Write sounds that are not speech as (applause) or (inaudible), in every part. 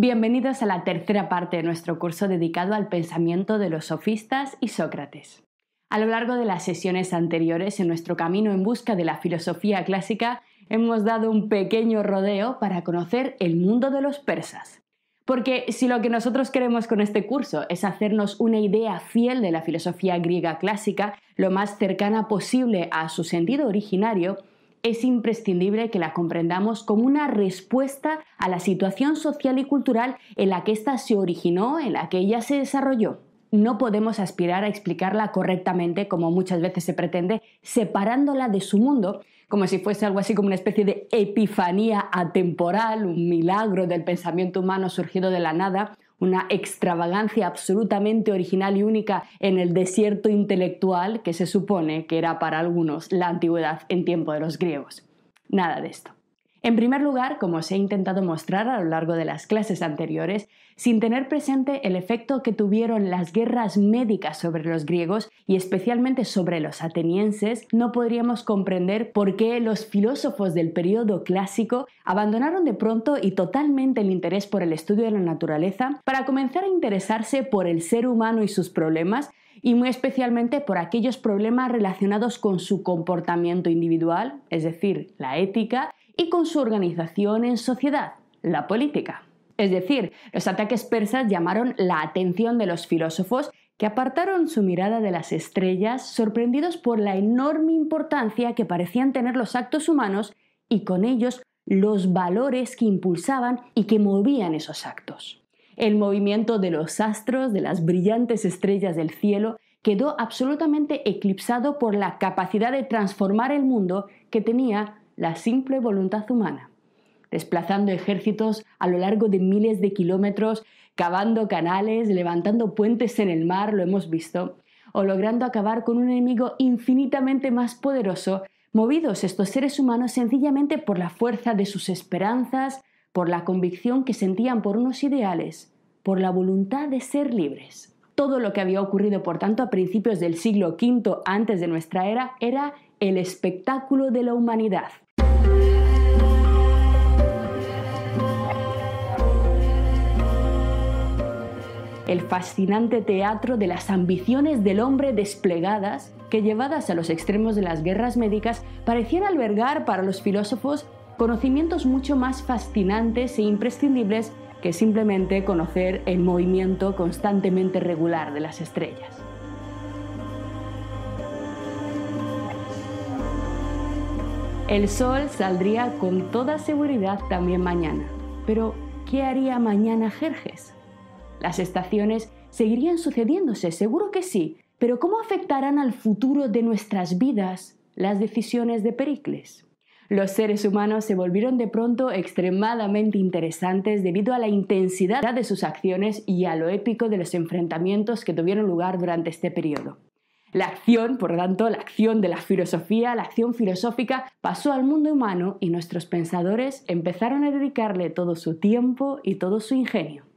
Bienvenidos a la tercera parte de nuestro curso dedicado al pensamiento de los sofistas y Sócrates. A lo largo de las sesiones anteriores en nuestro camino en busca de la filosofía clásica hemos dado un pequeño rodeo para conocer el mundo de los persas. Porque si lo que nosotros queremos con este curso es hacernos una idea fiel de la filosofía griega clásica, lo más cercana posible a su sentido originario, es imprescindible que la comprendamos como una respuesta a la situación social y cultural en la que ésta se originó, en la que ella se desarrolló. No podemos aspirar a explicarla correctamente, como muchas veces se pretende, separándola de su mundo, como si fuese algo así como una especie de epifanía atemporal, un milagro del pensamiento humano surgido de la nada, una extravagancia absolutamente original y única en el desierto intelectual que se supone que era para algunos la antigüedad en tiempo de los griegos. Nada de esto. En primer lugar, como os he intentado mostrar a lo largo de las clases anteriores, sin tener presente el efecto que tuvieron las guerras médicas sobre los griegos y especialmente sobre los atenienses, no podríamos comprender por qué los filósofos del periodo clásico abandonaron de pronto y totalmente el interés por el estudio de la naturaleza para comenzar a interesarse por el ser humano y sus problemas y muy especialmente por aquellos problemas relacionados con su comportamiento individual, es decir, la ética, y con su organización en sociedad, la política. Es decir, los ataques persas llamaron la atención de los filósofos que apartaron su mirada de las estrellas sorprendidos por la enorme importancia que parecían tener los actos humanos y con ellos los valores que impulsaban y que movían esos actos. El movimiento de los astros, de las brillantes estrellas del cielo, quedó absolutamente eclipsado por la capacidad de transformar el mundo que tenía la simple voluntad humana, desplazando ejércitos a lo largo de miles de kilómetros, cavando canales, levantando puentes en el mar, lo hemos visto, o logrando acabar con un enemigo infinitamente más poderoso, movidos estos seres humanos sencillamente por la fuerza de sus esperanzas, por la convicción que sentían por unos ideales, por la voluntad de ser libres. Todo lo que había ocurrido, por tanto, a principios del siglo V antes de nuestra era era el espectáculo de la humanidad, el fascinante teatro de las ambiciones del hombre desplegadas que llevadas a los extremos de las guerras médicas parecían albergar para los filósofos conocimientos mucho más fascinantes e imprescindibles que simplemente conocer el movimiento constantemente regular de las estrellas. El sol saldría con toda seguridad también mañana. Pero, ¿qué haría mañana Jerjes? Las estaciones seguirían sucediéndose, seguro que sí, pero ¿cómo afectarán al futuro de nuestras vidas las decisiones de Pericles? Los seres humanos se volvieron de pronto extremadamente interesantes debido a la intensidad de sus acciones y a lo épico de los enfrentamientos que tuvieron lugar durante este periodo. La acción, por tanto, la acción de la filosofía, la acción filosófica, pasó al mundo humano y nuestros pensadores empezaron a dedicarle todo su tiempo y todo su ingenio.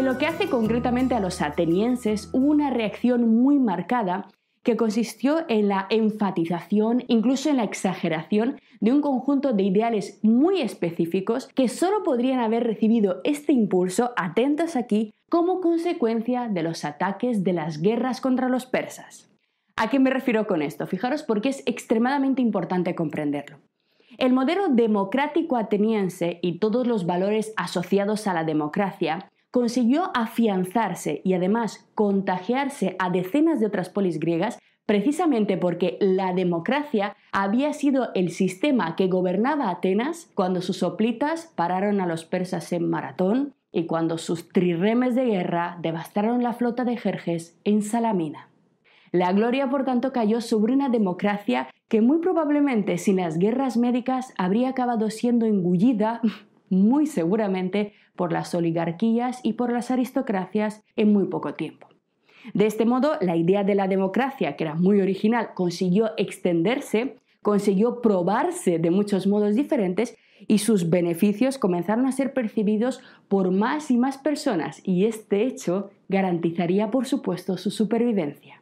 En lo que hace concretamente a los atenienses, hubo una reacción muy marcada que consistió en la enfatización, incluso en la exageración, de un conjunto de ideales muy específicos que solo podrían haber recibido este impulso, atentos aquí, como consecuencia de los ataques de las guerras contra los persas. ¿A qué me refiero con esto? Fijaros porque es extremadamente importante comprenderlo. El modelo democrático ateniense y todos los valores asociados a la democracia consiguió afianzarse y además contagiarse a decenas de otras polis griegas precisamente porque la democracia había sido el sistema que gobernaba Atenas cuando sus soplitas pararon a los persas en Maratón y cuando sus trirremes de guerra devastaron la flota de Jerjes en Salamina. La gloria, por tanto, cayó sobre una democracia que muy probablemente sin las guerras médicas habría acabado siendo engullida, (laughs) muy seguramente, por las oligarquías y por las aristocracias en muy poco tiempo. De este modo, la idea de la democracia, que era muy original, consiguió extenderse, consiguió probarse de muchos modos diferentes y sus beneficios comenzaron a ser percibidos por más y más personas y este hecho garantizaría, por supuesto, su supervivencia.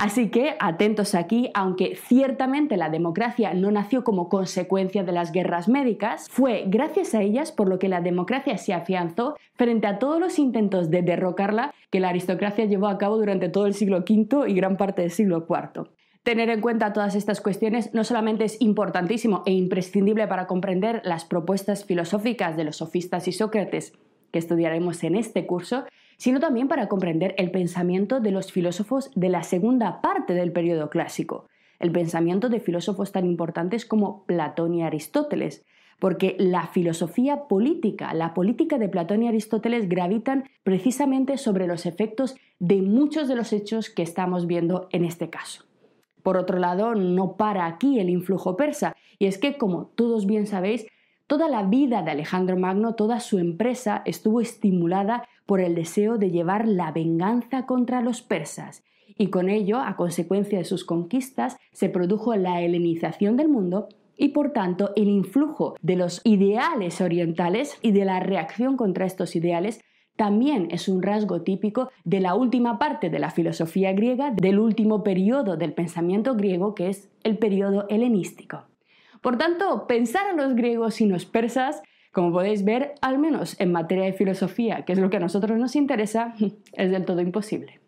Así que atentos aquí, aunque ciertamente la democracia no nació como consecuencia de las guerras médicas, fue gracias a ellas por lo que la democracia se afianzó frente a todos los intentos de derrocarla que la aristocracia llevó a cabo durante todo el siglo V y gran parte del siglo IV. Tener en cuenta todas estas cuestiones no solamente es importantísimo e imprescindible para comprender las propuestas filosóficas de los sofistas y Sócrates que estudiaremos en este curso, sino también para comprender el pensamiento de los filósofos de la segunda parte del periodo clásico, el pensamiento de filósofos tan importantes como Platón y Aristóteles, porque la filosofía política, la política de Platón y Aristóteles gravitan precisamente sobre los efectos de muchos de los hechos que estamos viendo en este caso. Por otro lado, no para aquí el influjo persa, y es que, como todos bien sabéis, Toda la vida de Alejandro Magno, toda su empresa estuvo estimulada por el deseo de llevar la venganza contra los persas, y con ello, a consecuencia de sus conquistas, se produjo la helenización del mundo y por tanto el influjo de los ideales orientales y de la reacción contra estos ideales también es un rasgo típico de la última parte de la filosofía griega, del último periodo del pensamiento griego que es el periodo helenístico. Por tanto, pensar a los griegos y los persas, como podéis ver, al menos en materia de filosofía, que es lo que a nosotros nos interesa, (laughs) es del todo imposible.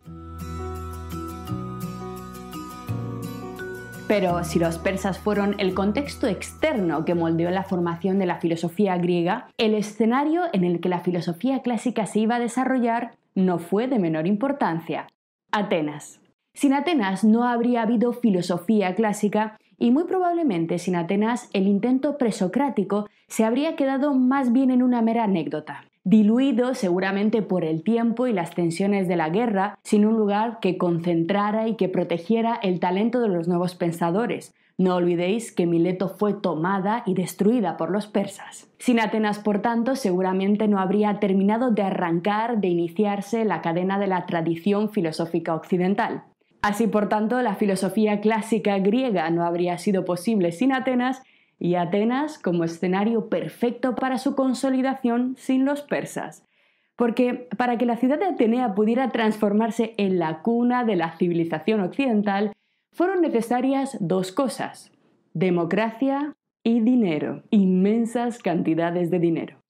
Pero si los persas fueron el contexto externo que moldeó la formación de la filosofía griega, el escenario en el que la filosofía clásica se iba a desarrollar no fue de menor importancia. Atenas. Sin Atenas no habría habido filosofía clásica y muy probablemente sin Atenas el intento presocrático se habría quedado más bien en una mera anécdota, diluido seguramente por el tiempo y las tensiones de la guerra, sin un lugar que concentrara y que protegiera el talento de los nuevos pensadores. No olvidéis que Mileto fue tomada y destruida por los persas. Sin Atenas, por tanto, seguramente no habría terminado de arrancar, de iniciarse la cadena de la tradición filosófica occidental. Así, por tanto, la filosofía clásica griega no habría sido posible sin Atenas y Atenas como escenario perfecto para su consolidación sin los persas. Porque para que la ciudad de Atenea pudiera transformarse en la cuna de la civilización occidental, fueron necesarias dos cosas, democracia y dinero, inmensas cantidades de dinero.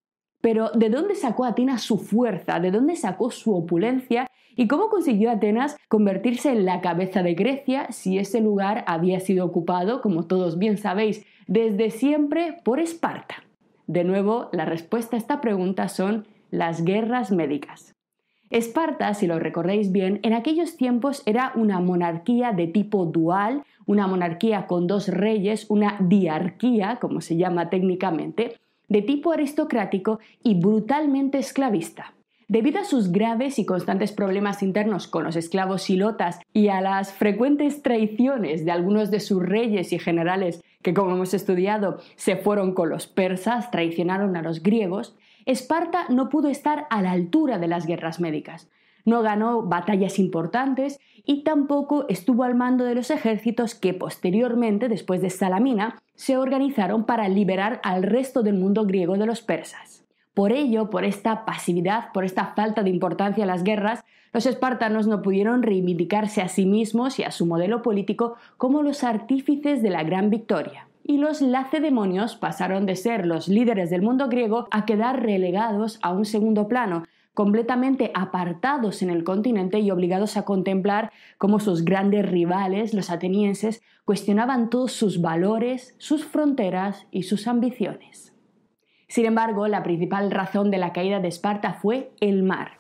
Pero ¿de dónde sacó Atenas su fuerza? ¿De dónde sacó su opulencia ¿Y cómo consiguió Atenas convertirse en la cabeza de Grecia si ese lugar había sido ocupado, como todos bien sabéis, desde siempre por Esparta? De nuevo, la respuesta a esta pregunta son las guerras médicas. Esparta, si lo recordáis bien, en aquellos tiempos era una monarquía de tipo dual, una monarquía con dos reyes, una diarquía, como se llama técnicamente, de tipo aristocrático y brutalmente esclavista. Debido a sus graves y constantes problemas internos con los esclavos silotas y a las frecuentes traiciones de algunos de sus reyes y generales que, como hemos estudiado, se fueron con los persas, traicionaron a los griegos, Esparta no pudo estar a la altura de las guerras médicas. No ganó batallas importantes y tampoco estuvo al mando de los ejércitos que posteriormente, después de Salamina, se organizaron para liberar al resto del mundo griego de los persas. Por ello, por esta pasividad, por esta falta de importancia en las guerras, los espartanos no pudieron reivindicarse a sí mismos y a su modelo político como los artífices de la gran victoria. Y los lacedemonios pasaron de ser los líderes del mundo griego a quedar relegados a un segundo plano, completamente apartados en el continente y obligados a contemplar cómo sus grandes rivales, los atenienses, cuestionaban todos sus valores, sus fronteras y sus ambiciones. Sin embargo, la principal razón de la caída de Esparta fue el mar.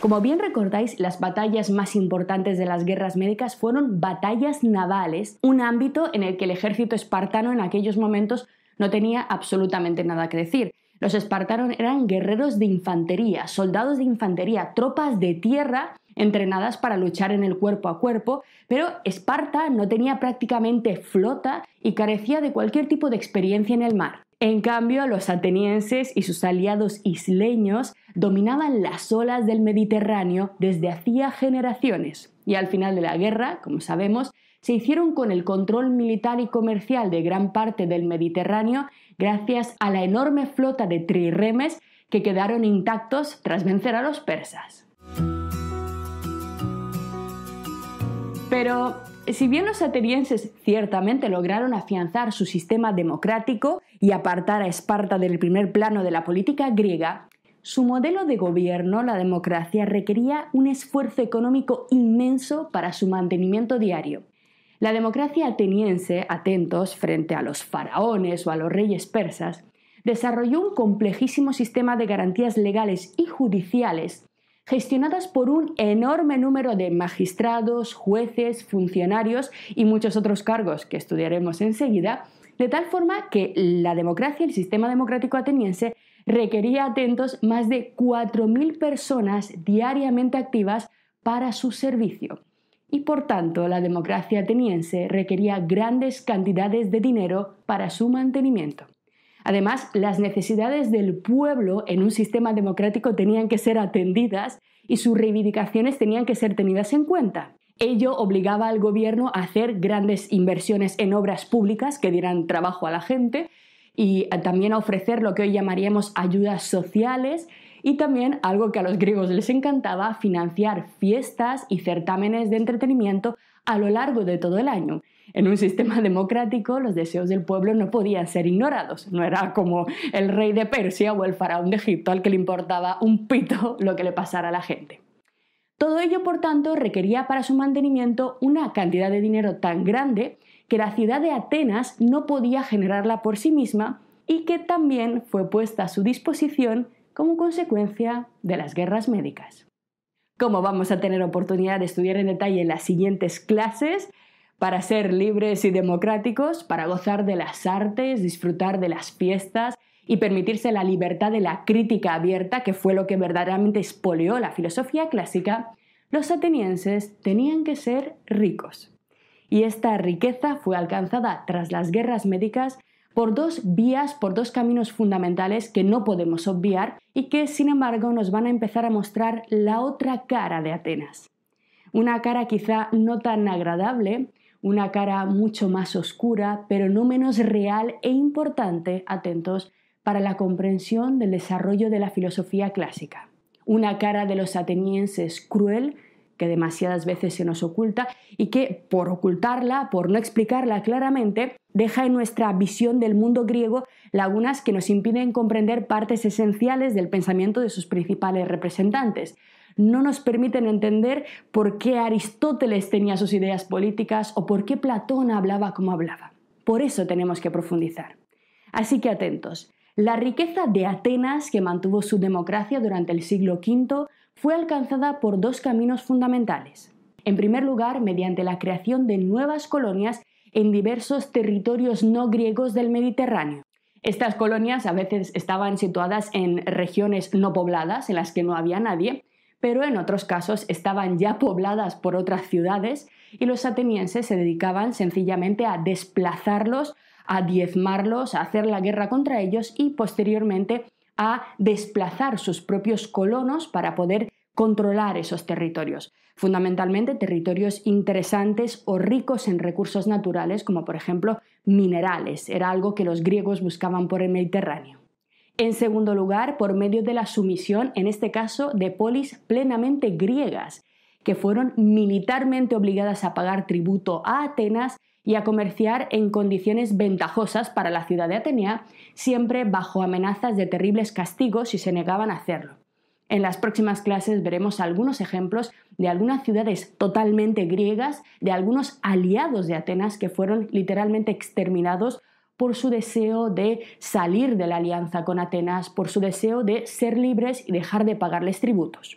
Como bien recordáis, las batallas más importantes de las guerras médicas fueron batallas navales, un ámbito en el que el ejército espartano en aquellos momentos no tenía absolutamente nada que decir. Los espartanos eran guerreros de infantería, soldados de infantería, tropas de tierra entrenadas para luchar en el cuerpo a cuerpo, pero Esparta no tenía prácticamente flota y carecía de cualquier tipo de experiencia en el mar. En cambio, los atenienses y sus aliados isleños dominaban las olas del Mediterráneo desde hacía generaciones y al final de la guerra, como sabemos, se hicieron con el control militar y comercial de gran parte del Mediterráneo gracias a la enorme flota de trirremes que quedaron intactos tras vencer a los persas. Pero si bien los atenienses ciertamente lograron afianzar su sistema democrático y apartar a Esparta del primer plano de la política griega, su modelo de gobierno, la democracia, requería un esfuerzo económico inmenso para su mantenimiento diario. La democracia ateniense, atentos frente a los faraones o a los reyes persas, desarrolló un complejísimo sistema de garantías legales y judiciales gestionadas por un enorme número de magistrados, jueces, funcionarios y muchos otros cargos que estudiaremos enseguida, de tal forma que la democracia, el sistema democrático ateniense, requería atentos más de 4.000 personas diariamente activas para su servicio. Y por tanto, la democracia ateniense requería grandes cantidades de dinero para su mantenimiento. Además, las necesidades del pueblo en un sistema democrático tenían que ser atendidas y sus reivindicaciones tenían que ser tenidas en cuenta. Ello obligaba al gobierno a hacer grandes inversiones en obras públicas que dieran trabajo a la gente y también a ofrecer lo que hoy llamaríamos ayudas sociales y también algo que a los griegos les encantaba, financiar fiestas y certámenes de entretenimiento a lo largo de todo el año. En un sistema democrático los deseos del pueblo no podían ser ignorados. No era como el rey de Persia o el faraón de Egipto al que le importaba un pito lo que le pasara a la gente. Todo ello, por tanto, requería para su mantenimiento una cantidad de dinero tan grande que la ciudad de Atenas no podía generarla por sí misma y que también fue puesta a su disposición como consecuencia de las guerras médicas. Como vamos a tener oportunidad de estudiar en detalle en las siguientes clases, para ser libres y democráticos, para gozar de las artes, disfrutar de las fiestas y permitirse la libertad de la crítica abierta, que fue lo que verdaderamente expolió la filosofía clásica, los atenienses tenían que ser ricos. Y esta riqueza fue alcanzada tras las guerras médicas por dos vías, por dos caminos fundamentales que no podemos obviar y que, sin embargo, nos van a empezar a mostrar la otra cara de Atenas. Una cara quizá no tan agradable, una cara mucho más oscura, pero no menos real e importante, atentos, para la comprensión del desarrollo de la filosofía clásica. Una cara de los atenienses cruel, que demasiadas veces se nos oculta y que, por ocultarla, por no explicarla claramente, deja en nuestra visión del mundo griego lagunas que nos impiden comprender partes esenciales del pensamiento de sus principales representantes no nos permiten entender por qué Aristóteles tenía sus ideas políticas o por qué Platón hablaba como hablaba. Por eso tenemos que profundizar. Así que atentos. La riqueza de Atenas, que mantuvo su democracia durante el siglo V, fue alcanzada por dos caminos fundamentales. En primer lugar, mediante la creación de nuevas colonias en diversos territorios no griegos del Mediterráneo. Estas colonias a veces estaban situadas en regiones no pobladas, en las que no había nadie, pero en otros casos estaban ya pobladas por otras ciudades y los atenienses se dedicaban sencillamente a desplazarlos, a diezmarlos, a hacer la guerra contra ellos y posteriormente a desplazar sus propios colonos para poder controlar esos territorios. Fundamentalmente territorios interesantes o ricos en recursos naturales, como por ejemplo minerales. Era algo que los griegos buscaban por el Mediterráneo. En segundo lugar, por medio de la sumisión, en este caso, de polis plenamente griegas, que fueron militarmente obligadas a pagar tributo a Atenas y a comerciar en condiciones ventajosas para la ciudad de Atenea, siempre bajo amenazas de terribles castigos si se negaban a hacerlo. En las próximas clases veremos algunos ejemplos de algunas ciudades totalmente griegas, de algunos aliados de Atenas que fueron literalmente exterminados por su deseo de salir de la alianza con Atenas, por su deseo de ser libres y dejar de pagarles tributos.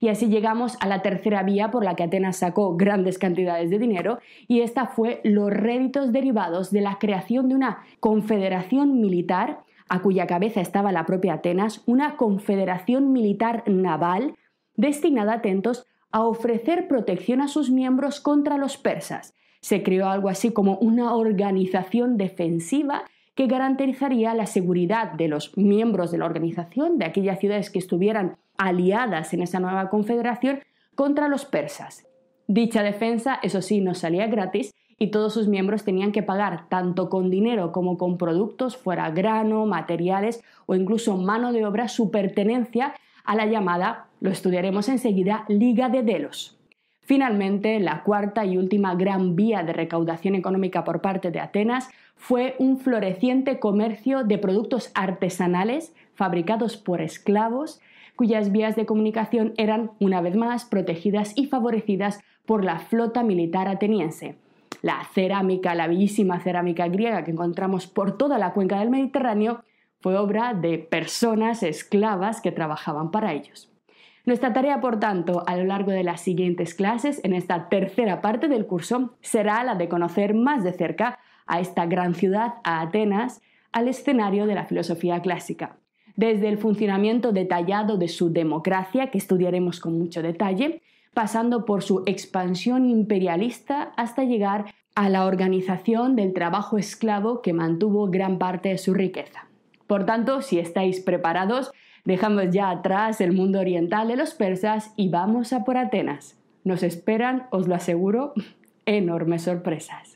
Y así llegamos a la tercera vía por la que Atenas sacó grandes cantidades de dinero, y esta fue los réditos derivados de la creación de una confederación militar, a cuya cabeza estaba la propia Atenas, una confederación militar naval destinada, atentos, a ofrecer protección a sus miembros contra los persas, se creó algo así como una organización defensiva que garantizaría la seguridad de los miembros de la organización, de aquellas ciudades que estuvieran aliadas en esa nueva confederación, contra los persas. Dicha defensa, eso sí, no salía gratis y todos sus miembros tenían que pagar tanto con dinero como con productos, fuera grano, materiales o incluso mano de obra, su pertenencia a la llamada, lo estudiaremos enseguida, Liga de Delos. Finalmente, la cuarta y última gran vía de recaudación económica por parte de Atenas fue un floreciente comercio de productos artesanales fabricados por esclavos, cuyas vías de comunicación eran, una vez más, protegidas y favorecidas por la flota militar ateniense. La cerámica, la bellísima cerámica griega que encontramos por toda la cuenca del Mediterráneo, fue obra de personas esclavas que trabajaban para ellos. Nuestra tarea, por tanto, a lo largo de las siguientes clases, en esta tercera parte del curso, será la de conocer más de cerca a esta gran ciudad, a Atenas, al escenario de la filosofía clásica. Desde el funcionamiento detallado de su democracia, que estudiaremos con mucho detalle, pasando por su expansión imperialista hasta llegar a la organización del trabajo esclavo que mantuvo gran parte de su riqueza. Por tanto, si estáis preparados, dejamos ya atrás el mundo oriental de los persas y vamos a por Atenas. Nos esperan, os lo aseguro, (laughs) enormes sorpresas.